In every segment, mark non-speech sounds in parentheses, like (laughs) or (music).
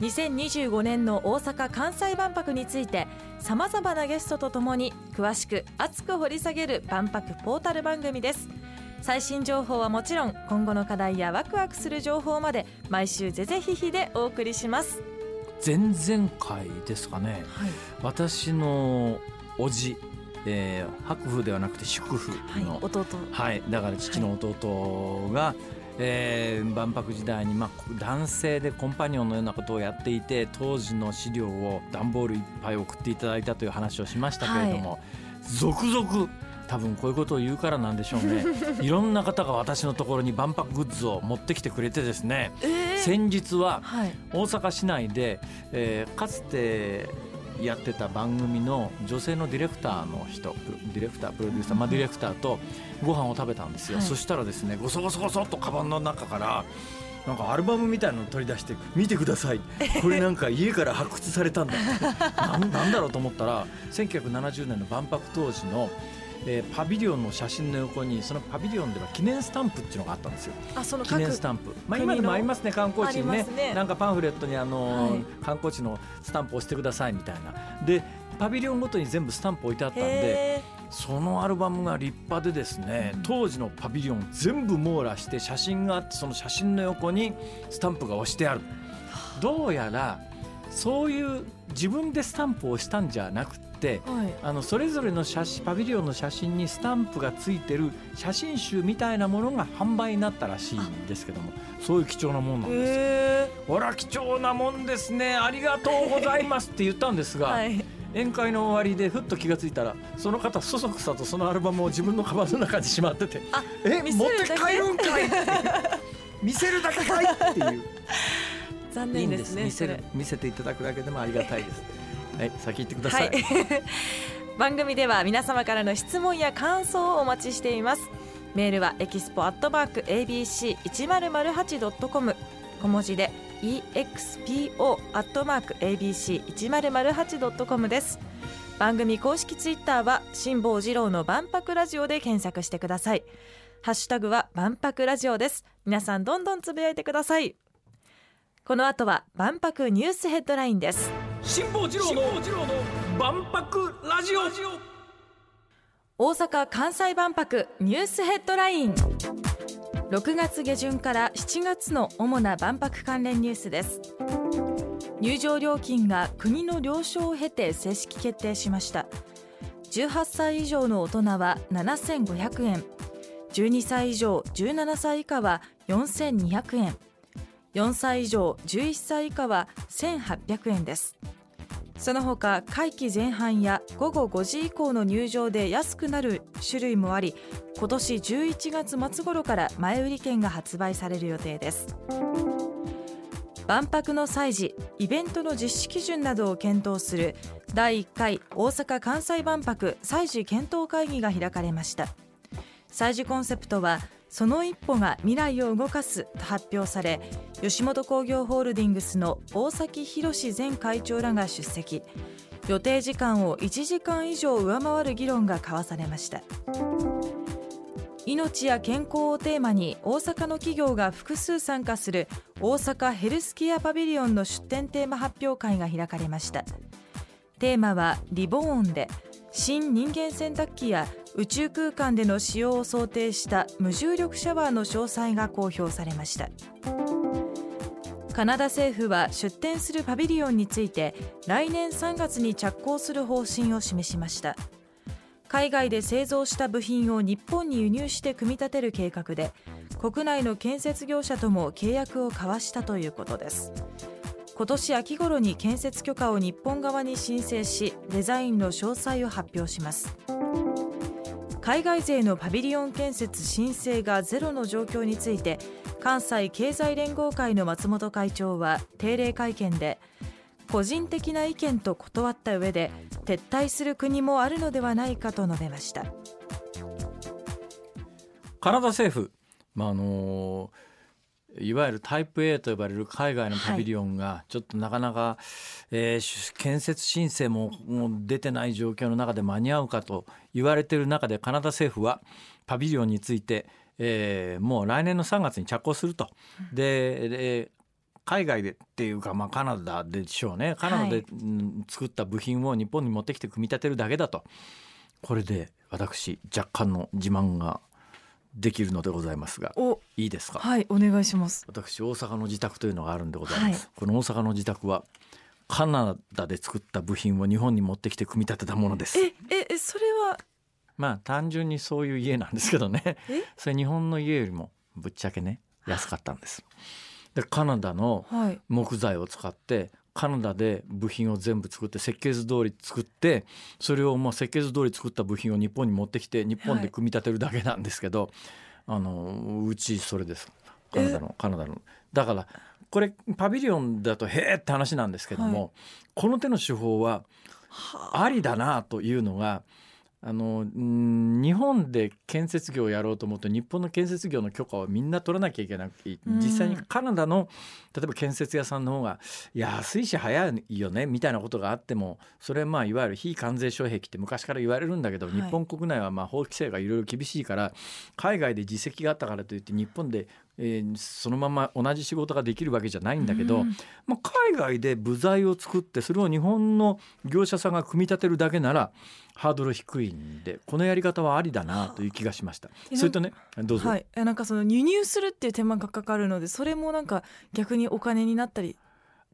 2025年の大阪・関西万博についてさまざまなゲストとともに詳しく熱く掘り下げる万博ポータル番組です。最新情報はもちろん今後の課題やワクワクする情報まで毎週ぜぜひひでお送りします。前々回ですかね。はい、私の叔父、えー、白風ではなくて祝福はいの、、弟。はい、だから父の弟が、えー万博時代に、まあ、男性でコンパニオンのようなことをやっていて当時の資料を段ボールいっぱい送っていただいたという話をしましたけれども、続々多分こういうことを言うからなんでしょうね。(laughs) いろんな方が私のところに万博グッズを持ってきてくれてですね。えー。先日ははい。大阪市内で、えーかつてやってた番組の女性のディレクターの人ディレクタープロデューサー、まあ、ディレクターとご飯を食べたんですよ、はい。そしたらですねごそごそごそっとカバンの中からなんかアルバムみたいなの取り出して「見てください。(laughs) これなんか家から発掘されたんだ」なんなんだろうと思ったら1970年の万博当時の、えーパビリオンの写真の横にそのパビリオンでは記念スタンプっていうのがあったんですよ。あその記念スタンプ、まあ、今でもありますね観光地にね。ね。なんかパンフレットにあの、はい。観光地のスタンプ押してくださいみたいな。でパビリオンごとに全部スタンプ置いてあったんでへそのアルバムが立派でですね当時のパビリオン全部網羅して写真があってその写真の横にスタンプが押してある。どうやらそういう自分でスタンプを押したんじゃなくってーはい。あのそれぞれの写真パビリオンの写真にスタンプがついてる写真集みたいなものが販売になったらしいんですけどもそういう貴重なもんなんです。よ。へほら貴重なもんですね。ありがとうございますって言ったんですが、ーはい。宴会の終わりでふっと気がついたらその方そそくさとそのアルバムを自分のカバンの中にしまっててあ「え持って帰るんかい!」って。(laughs) 見せるだけかいっていう。(laughs) 残いいんです。ね見せ見せていただくだけでもありがたいですはい先行ってくださ、はい。い (laughs) 番組では皆様からの質問や感想をお待ちしています。メールはエキスポアットマーク ABC1008.com 小文字で EXPO アットマーク ABC1008.com です。番組公式ツイッターは辛坊治郎の万博ラジオで検索してください。ハッシュタグは万博ラジオです。皆さんどんどんつぶやいてください。この後は万博ニュースヘッドラインです。辛坊治郎の万博ラジオ。大阪・関西万博ニュースヘッドライン。6月下旬から7月の主な万博関連ニュースです。入場料金が国の了承を経て正式決定しました。18歳以上の大人は7500円。12歳以上17歳以下は4200円。4歳以上11歳以下は1800円です。その他会期前半や午後5時以降の入場で安くなる種類もあり今年11月末頃から前売り券が発売される予定です。万博の祭事イベントの実施基準などを検討する第1回大阪・関西万博祭事検討会議が開かれました。祭事コンセプトはその一歩が未来を動かすと発表され吉本興業ホールディングスの大崎宏前会長らが出席。予定時間を1時間以上上回る議論が交わされました。命や健康をテーマに大阪の企業が複数参加する大阪ヘルスケアパビリオンの出展テーマ発表会が開かれました。テーマはリボーンで新人間洗濯機や宇宙空間での使用を想定した無重力シャワーの詳細が公表されました。カナダ政府は出展するパビリオンについて来年3月に着工する方針を示しました。海外で製造した部品を日本に輸入して組み立てる計画で国内の建設業者とも契約を交わしたということです。今年秋頃に建設許可を日本側に申請しデザインの詳細を発表します。海外勢のパビリオン建設申請がゼロの状況について関西経済連合会の松本会長は定例会見で個人的な意見と断った上で撤退する国もあるのではないかと述べました。カナダ政府、まああのいわゆるタイプ A と呼ばれる海外のパビリオンがちょっとなかなか、えー、建設申請ももう出てない状況の中で間に合うかと言われている中でカナダ政府はパビリオンについて、えー、もう来年の3月に着工すると。でで海外でっていうか、まあ、カナダでしょうね。カナダで、作った部品を日本に持ってきて組み立てるだけだと。これで私若干の自慢ができるのでございますがいいですか？はいお願いします。私大阪の自宅というのがあるんでございます、はい、この大阪の自宅はカナダで作った部品を日本に持ってきて組み立てたものです。ええそれは？まあ単純にそういう家なんですけどね。(laughs) それ日本の家よりもぶっちゃけね安かったんです。でカナダの木材を使って、カナダで部品を全部作って設計図通り作ってそれをまあ設計図通り作った部品を日本に持ってきて日本で組み立てるだけなんですけど、はい、あのうちそれです。カナダのカナダの。だからこれパビリオンだとへえって話なんですけども、はい、この手の手法はありだなというのがあの日本で建設業をやろうと思うと日本の建設業の許可をみんな取らなきゃいけなくて実際にカナダの例えば建設屋さんの方が安いし早いよねみたいなことがあってもそれはまあいわゆる非関税障壁って昔から言われるんだけど、日本国内はまあ法規制がいろいろ厳しいから海外で実績があったからといって日本でえー、そのまま同じ仕事ができるわけじゃないんだけど、うん、まあ、海外で部材を作ってそれを日本の業者さんが組み立てるだけならハードル低いんでこのやり方はありだなという気がしました。それとねどうぞ、はい、なんかその輸入するっていう手間がかかるのでそれもなんか逆にお金になったり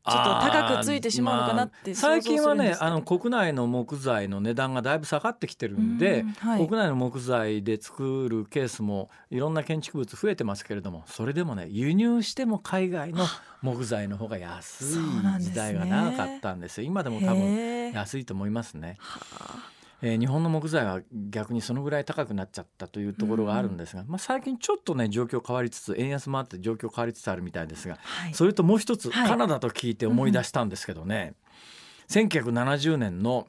ちょっと高くついてしまうのかなって、まあ、最近はねあの国内の木材の値段がだいぶ下がってきてるんで、んはい、国内の木材で作るケースもいろんな建築物増えてますけれどもそれでもね輸入しても海外の木材の方が安い時代が長かったんですよ、今でも多分安いと思いますね。はあえー、日本の木材は逆にそのぐらい高くなっちゃったというところがあるんですが、うん、まあ、最近ちょっとね状況変わりつつ円安もあって状況変わりつつあるみたいですが、はい、それともう一つ、はい、カナダと聞いて思い出したんですけどね、うん、1970年の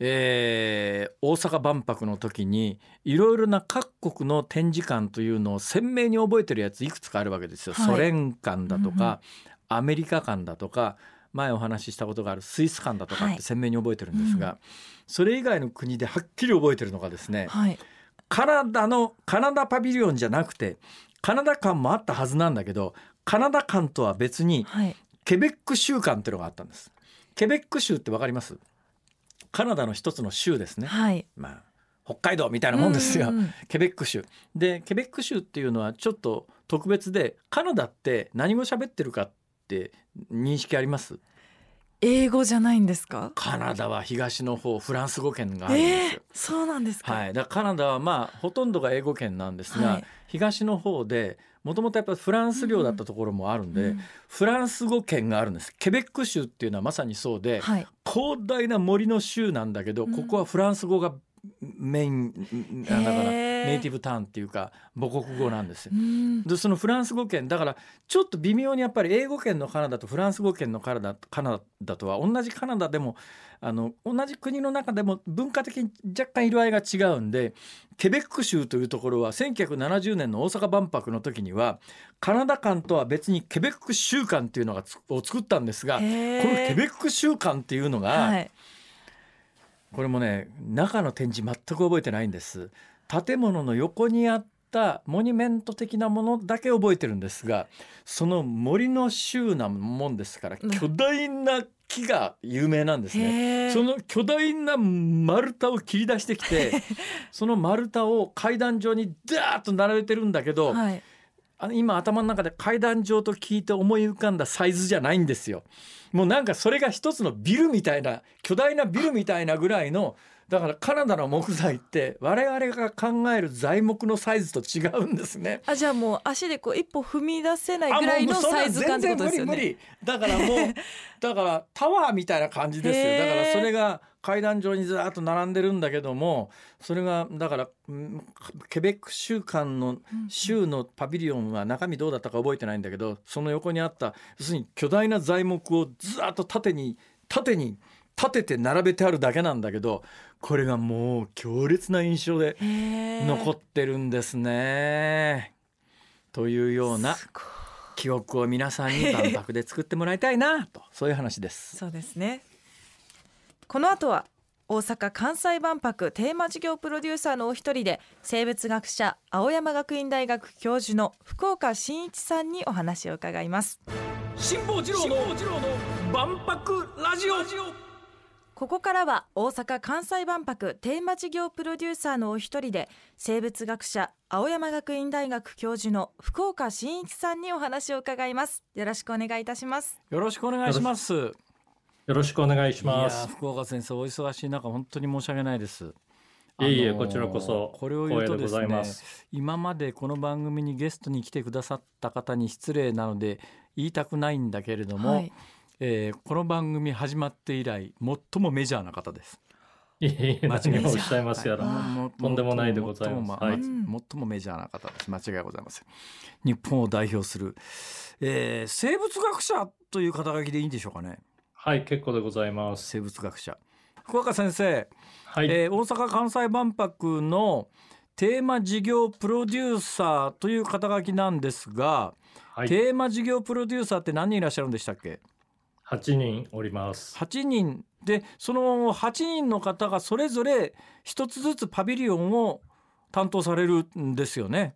えー、大阪万博の時にいろいろな各国の展示館というのを鮮明に覚えてるやついくつかあるわけですよ。はい、ソ連館だとか、うん、アメリカ館だとか前お話ししたことがあるスイス館だとかって鮮明に覚えてるんですが、はいうん、それ以外の国ではっきり覚えてるのがですね、はい、カナダのカナダパビリオンじゃなくてカナダ館もあったはずなんだけどカナダ館とは別に、ケベック州館っていうのがあったんです。ケベック州ってわかります？カナダの一つの州ですね。はい、まあ北海道みたいなもんですよ、ケベック州。でケベック州っていうのはちょっと特別でカナダって何語喋ってるかって認識あります？英語じゃないんですか？カナダは東の方フランス語圏があるんですよ、えー、そうなんですか、はい、だカナダはまあほとんどが英語圏なんですが、はい、東の方でもともとやっぱフランス領だったところもあるんで、うん、フランス語圏があるんです。ケベック州っていうのはまさにそうで、はい、広大な森の州なんだけどここはフランス語がメインだからネイティブターンっていうか母国語なんですよ。でそのフランス語圏だからちょっと微妙にやっぱり英語圏のカナダとフランス語圏のカナダカナダとは同じカナダでもあの同じ国の中でも文化的に若干色合いが違うんでケベック州というところは1970年の大阪万博の時にはカナダ館とは別にケベック州館っていうのがを作ったんですがこのケベック州館っていうのが、はいこれもね中の展示全く覚えてないんです。建物の横にあったモニュメント的なものだけ覚えてるんですがその森の州なもんですから巨大な木が有名なんですね。その巨大な丸太を切り出してきて (laughs) その丸太を階段状にダーッと並べてるんだけど、はい、あの今頭の中で階段状と聞いて思い浮かんだサイズじゃないんですよ。もうなんかそれが一つのビルみたいな巨大なビルみたいなぐらいのだからカナダの木材って我々が考える材木のサイズと違うんですね。あじゃあもう足でこう一歩踏み出せないぐらいのサイズ感ってことですよね。だからもうだからタワーみたいな感じですよ。だからそれが階段上にずっと並んでるんだけどもそれがだからケベック州間の州のパビリオンは中身どうだったか覚えてないんだけどその横にあった要するに巨大な材木をずっと縦に縦に立てて並べてあるだけなんだけどこれがもう強烈な印象で残ってるんですね。というような記憶を皆さんに万博で作ってもらいたいなとそういう話です。そうですね。この後は大阪・関西万博テーマ事業プロデューサーのお一人で生物学者青山学院大学教授の福岡伸一さんにお話を伺います。辛坊治郎の万博ラジオここからは大阪・関西万博テーマ事業プロデューサーのお一人で生物学者青山学院大学教授の福岡伸一さんにお話を伺います。よろしくお願いいたします。よろしくお願いします。よろしくお願いします。福岡先生お忙しい中本当に申し訳ないです。いえいえこちらこそこれを言うとですね今までこの番組にゲストに来てくださった方に失礼なので言いたくないんだけれども、はいえー、この番組始まって以来最もメジャーな方です。いえいえ、間違いおっしゃいますやら、はい、とんでもないでございます。はい、最もメジャーな方です。間違いございません。日本を代表する、えー、生物学者という肩書きでいいんでしょうかね。はい、結構でございます。生物学者。福岡先生、はい、えー、大阪・関西万博のテーマ事業プロデューサーという肩書きなんですが、はい、テーマ事業プロデューサーって何人いらっしゃるんでしたっけ？8人おります。8人でその8人の方がそれぞれ一つずつパビリオンを担当されるんですよね。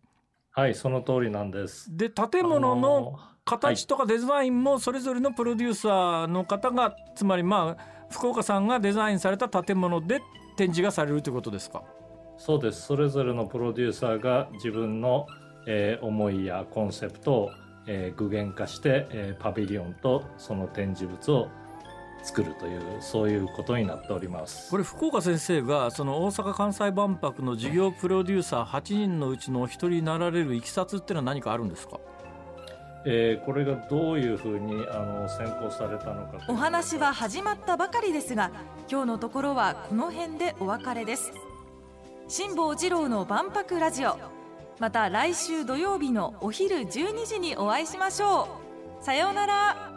はいその通りなんです。で建物の形とかデザインもそれぞれのプロデューサーの方が、つまりまあ福岡さんがデザインされた建物で展示がされるということですか？そうです。それぞれのプロデューサーが自分の、えー、思いやコンセプトをえー、具現化して、えー、パビリオンとその展示物を作るというそういうことになっております。これ福岡先生がその大阪・関西万博の事業プロデューサー8人のうちのお一人になられるいきさつっていうのは何かあるんですか？えー、これがどういうふうにあの選考されたのかお話は始まったばかりですが今日のところはこの辺でお別れです。辛坊治郎の万博ラジオまた来週土曜日のお昼12時にお会いしましょう。さようなら。